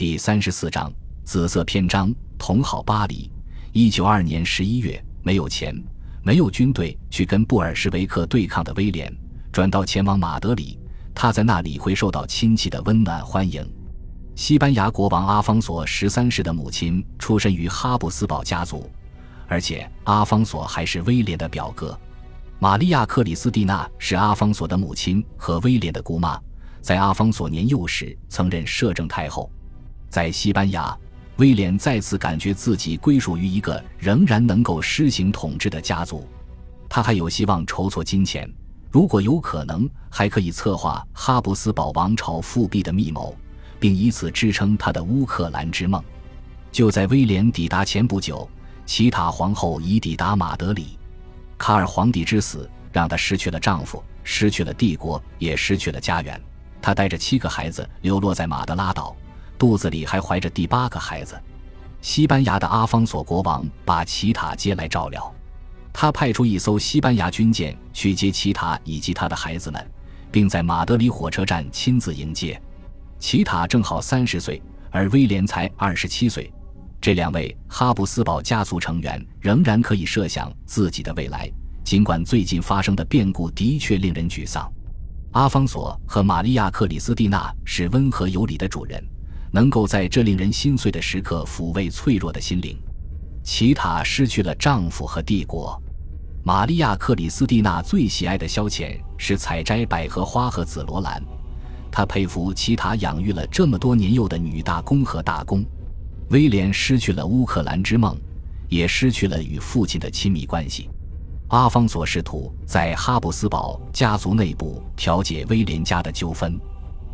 第三十四章紫色篇章。同好巴黎。一九二年十一月，没有钱，没有军队去跟布尔什维克对抗的威廉，转到前往马德里。他在那里会受到亲戚的温暖欢迎。西班牙国王阿方索十三世的母亲出身于哈布斯堡家族，而且阿方索还是威廉的表哥。玛利亚·克里斯蒂娜是阿方索的母亲和威廉的姑妈，在阿方索年幼时曾任摄政太后。在西班牙，威廉再次感觉自己归属于一个仍然能够施行统治的家族。他还有希望筹措金钱，如果有可能，还可以策划哈布斯堡王朝复辟的密谋，并以此支撑他的乌克兰之梦。就在威廉抵达前不久，齐塔皇后已抵达马德里。卡尔皇帝之死让她失去了丈夫，失去了帝国，也失去了家园。她带着七个孩子流落在马德拉岛。肚子里还怀着第八个孩子，西班牙的阿方索国王把奇塔接来照料。他派出一艘西班牙军舰去接奇塔以及他的孩子们，并在马德里火车站亲自迎接。奇塔正好三十岁，而威廉才二十七岁。这两位哈布斯堡家族成员仍然可以设想自己的未来，尽管最近发生的变故的确令人沮丧。阿方索和玛利亚·克里斯蒂娜是温和有礼的主人。能够在这令人心碎的时刻抚慰脆弱的心灵。奇塔失去了丈夫和帝国。玛利亚·克里斯蒂娜最喜爱的消遣是采摘百合花和紫罗兰。她佩服奇塔养育了这么多年幼的女大公和大公。威廉失去了乌克兰之梦，也失去了与父亲的亲密关系。阿方索试图在哈布斯堡家族内部调解威廉家的纠纷。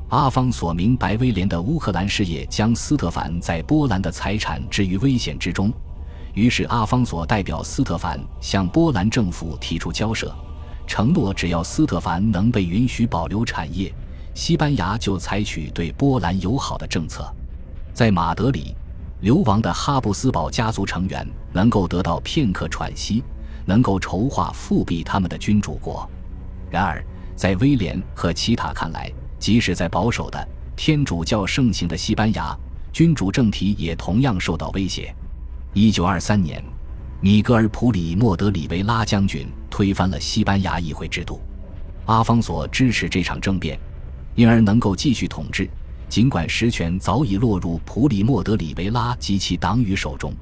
阿方索明白威廉的乌克兰事业将斯特凡在波兰的财产置于危险之中，于是阿方索代表斯特凡向波兰政府提出交涉，承诺只要斯特凡能被允许保留产业，西班牙就采取对波兰友好的政策。在马德里，流亡的哈布斯堡家族成员能够得到片刻喘息，能够筹划复辟他们的君主国。然而，在威廉和奇塔看来，即使在保守的天主教盛行的西班牙，君主政体也同样受到威胁。一九二三年，米格尔·普里莫德里维拉将军推翻了西班牙议会制度。阿方索支持这场政变，因而能够继续统治，尽管实权早已落入普里莫德里维拉及其党羽手中。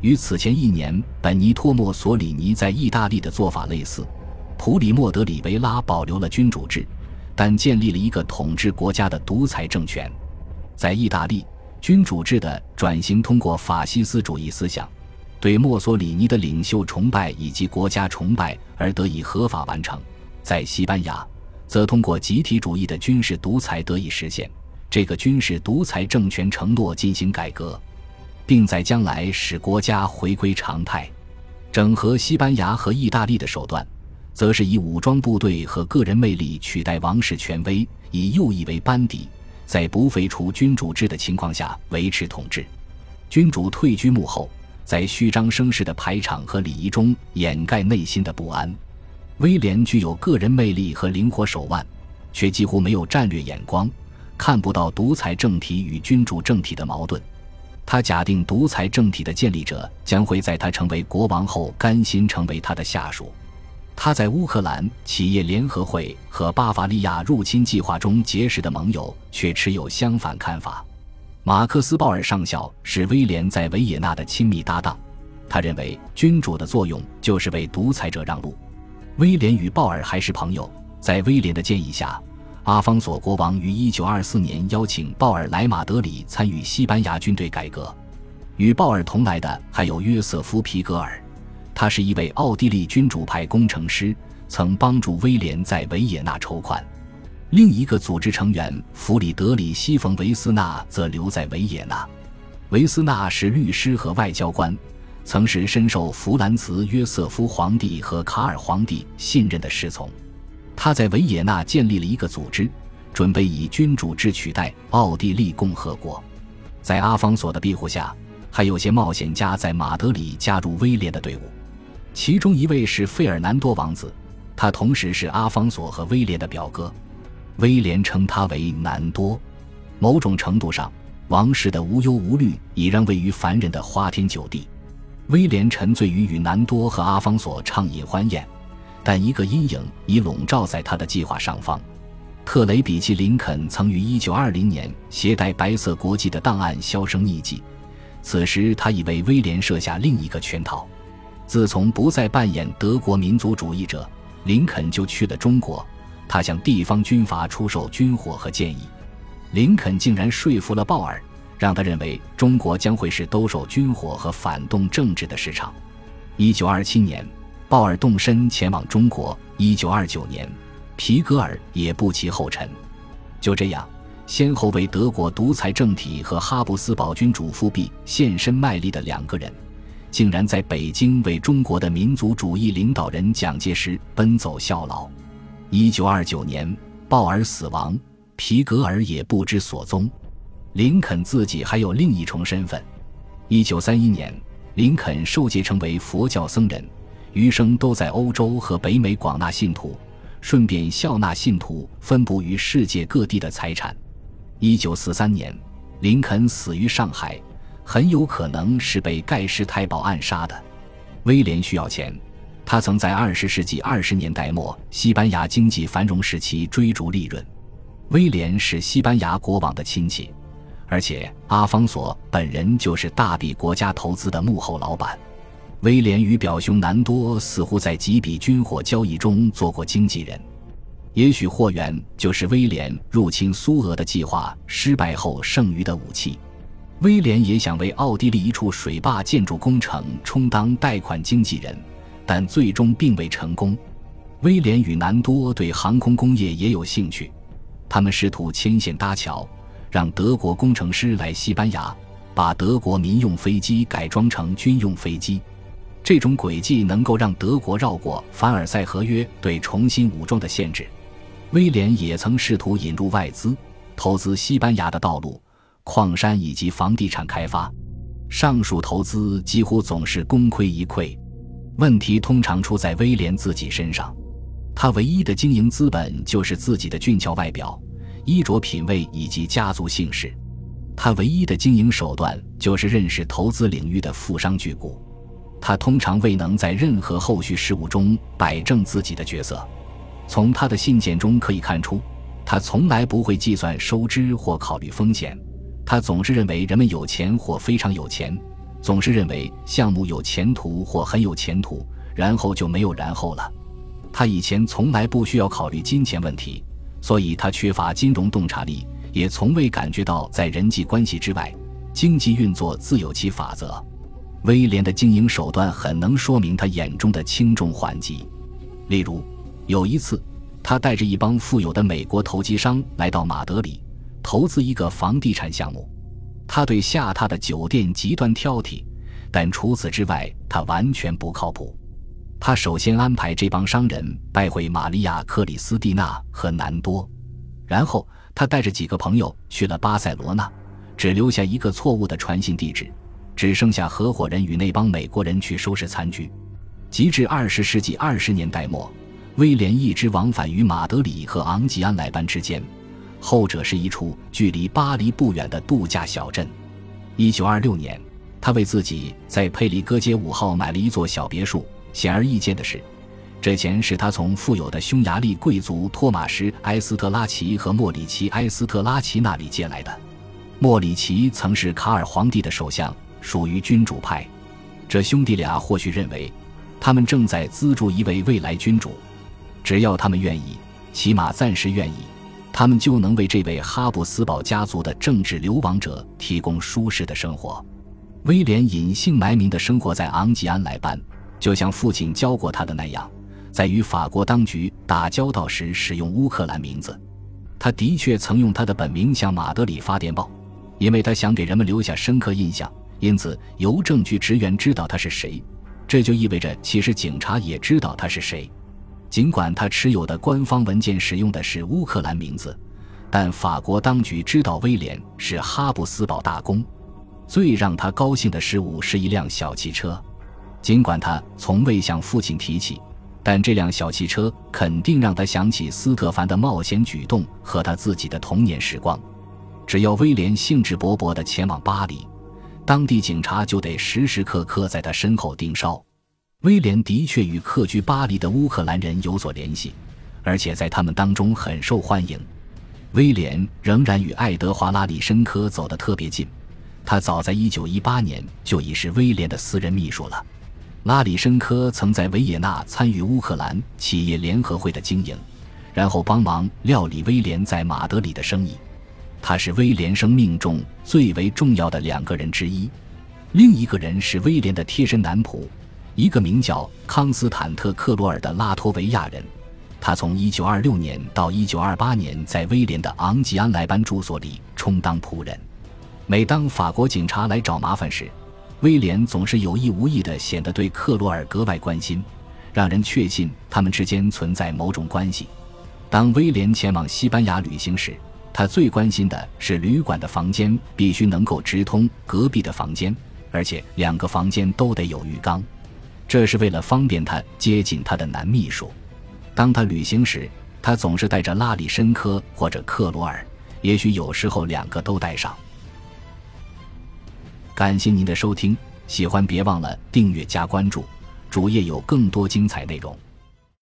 与此前一年本尼托·墨索里尼在意大利的做法类似，普里莫德里维拉保留了君主制。但建立了一个统治国家的独裁政权，在意大利，君主制的转型通过法西斯主义思想，对墨索里尼的领袖崇拜以及国家崇拜而得以合法完成；在西班牙，则通过集体主义的军事独裁得以实现。这个军事独裁政权承诺进行改革，并在将来使国家回归常态，整合西班牙和意大利的手段。则是以武装部队和个人魅力取代王室权威，以右翼为班底，在不废除君主制的情况下维持统治。君主退居幕后，在虚张声势的排场和礼仪中掩盖内心的不安。威廉具有个人魅力和灵活手腕，却几乎没有战略眼光，看不到独裁政体与君主政体的矛盾。他假定独裁政体的建立者将会在他成为国王后甘心成为他的下属。他在乌克兰企业联合会和巴伐利亚入侵计划中结识的盟友却持有相反看法。马克思·鲍尔上校是威廉在维也纳的亲密搭档，他认为君主的作用就是为独裁者让路。威廉与鲍尔还是朋友，在威廉的建议下，阿方索国王于1924年邀请鲍尔来马德里参与西班牙军队改革。与鲍尔同来的还有约瑟夫·皮格尔。他是一位奥地利君主派工程师，曾帮助威廉在维也纳筹款。另一个组织成员弗里德里希·冯·维斯纳则留在维也纳。维斯纳是律师和外交官，曾是深受弗兰茨·约瑟夫皇帝和卡尔皇帝信任的侍从。他在维也纳建立了一个组织，准备以君主制取代奥地利共和国。在阿方索的庇护下，还有些冒险家在马德里加入威廉的队伍。其中一位是费尔南多王子，他同时是阿方索和威廉的表哥。威廉称他为南多。某种程度上，王室的无忧无虑已让位于凡人的花天酒地。威廉沉醉于与南多和阿方索畅饮欢宴，但一个阴影已笼罩在他的计划上方。特雷比奇·林肯曾于1920年携带白色国际的档案销声匿迹，此时他已为威廉设下另一个圈套。自从不再扮演德国民族主义者，林肯就去了中国。他向地方军阀出售军火和建议，林肯竟然说服了鲍尔。让他认为中国将会是兜售军火和反动政治的市场。一九二七年，鲍尔动身前往中国。一九二九年，皮格尔也不其后尘。就这样，先后为德国独裁政体和哈布斯堡君主复辟献身卖力的两个人，竟然在北京为中国的民族主义领导人蒋介石奔走效劳。一九二九年，鲍尔死亡，皮格尔也不知所踪。林肯自己还有另一重身份。一九三一年，林肯受戒成为佛教僧人，余生都在欧洲和北美广纳信徒，顺便笑纳信徒分布于世界各地的财产。一九四三年，林肯死于上海，很有可能是被盖世太保暗杀的。威廉需要钱，他曾在二十世纪二十年代末西班牙经济繁荣时期追逐利润。威廉是西班牙国王的亲戚。而且阿方索本人就是大笔国家投资的幕后老板，威廉与表兄南多似乎在几笔军火交易中做过经纪人，也许货源就是威廉入侵苏俄的计划失败后剩余的武器。威廉也想为奥地利一处水坝建筑工程充当贷款经纪人，但最终并未成功。威廉与南多对航空工业也有兴趣，他们试图牵线搭桥。让德国工程师来西班牙，把德国民用飞机改装成军用飞机。这种轨迹能够让德国绕过凡尔赛合约对重新武装的限制。威廉也曾试图引入外资，投资西班牙的道路、矿山以及房地产开发。上述投资几乎总是功亏一篑。问题通常出在威廉自己身上。他唯一的经营资本就是自己的俊俏外表。衣着品味以及家族姓氏，他唯一的经营手段就是认识投资领域的富商巨贾。他通常未能在任何后续事务中摆正自己的角色。从他的信件中可以看出，他从来不会计算收支或考虑风险。他总是认为人们有钱或非常有钱，总是认为项目有前途或很有前途，然后就没有然后了。他以前从来不需要考虑金钱问题。所以他缺乏金融洞察力，也从未感觉到在人际关系之外，经济运作自有其法则。威廉的经营手段很能说明他眼中的轻重缓急。例如，有一次，他带着一帮富有的美国投机商来到马德里，投资一个房地产项目。他对下榻的酒店极端挑剔，但除此之外，他完全不靠谱。他首先安排这帮商人拜会玛利亚·克里斯蒂娜和南多，然后他带着几个朋友去了巴塞罗那，只留下一个错误的传信地址，只剩下合伙人与那帮美国人去收拾残局。及至二十世纪二十年代末，威廉一直往返于马德里和昂吉安莱班之间，后者是一处距离巴黎不远的度假小镇。一九二六年，他为自己在佩里戈街五号买了一座小别墅。显而易见的是，这钱是他从富有的匈牙利贵族托马什·埃斯特拉奇和莫里奇·埃斯特拉奇那里借来的。莫里奇曾是卡尔皇帝的首相，属于君主派。这兄弟俩或许认为，他们正在资助一位未来君主，只要他们愿意，起码暂时愿意，他们就能为这位哈布斯堡家族的政治流亡者提供舒适的生活。威廉隐姓埋名地生活在昂吉安莱班。就像父亲教过他的那样，在与法国当局打交道时使用乌克兰名字。他的确曾用他的本名向马德里发电报，因为他想给人们留下深刻印象。因此，邮政局职员知道他是谁，这就意味着其实警察也知道他是谁。尽管他持有的官方文件使用的是乌克兰名字，但法国当局知道威廉是哈布斯堡大公。最让他高兴的事物是一辆小汽车。尽管他从未向父亲提起，但这辆小汽车肯定让他想起斯特凡的冒险举动和他自己的童年时光。只要威廉兴致勃勃地前往巴黎，当地警察就得时时刻刻在他身后盯梢。威廉的确与客居巴黎的乌克兰人有所联系，而且在他们当中很受欢迎。威廉仍然与爱德华·拉里申科走得特别近，他早在1918年就已是威廉的私人秘书了。拉里申科曾在维也纳参与乌克兰企业联合会的经营，然后帮忙料理威廉在马德里的生意。他是威廉生命中最为重要的两个人之一。另一个人是威廉的贴身男仆，一个名叫康斯坦特·克罗尔的拉脱维亚人。他从1926年到1928年在威廉的昂吉安莱班住所里充当仆人。每当法国警察来找麻烦时，威廉总是有意无意地显得对克罗尔格外关心，让人确信他们之间存在某种关系。当威廉前往西班牙旅行时，他最关心的是旅馆的房间必须能够直通隔壁的房间，而且两个房间都得有浴缸，这是为了方便他接近他的男秘书。当他旅行时，他总是带着拉里申科或者克罗尔，也许有时候两个都带上。感谢您的收听，喜欢别忘了订阅加关注，主页有更多精彩内容。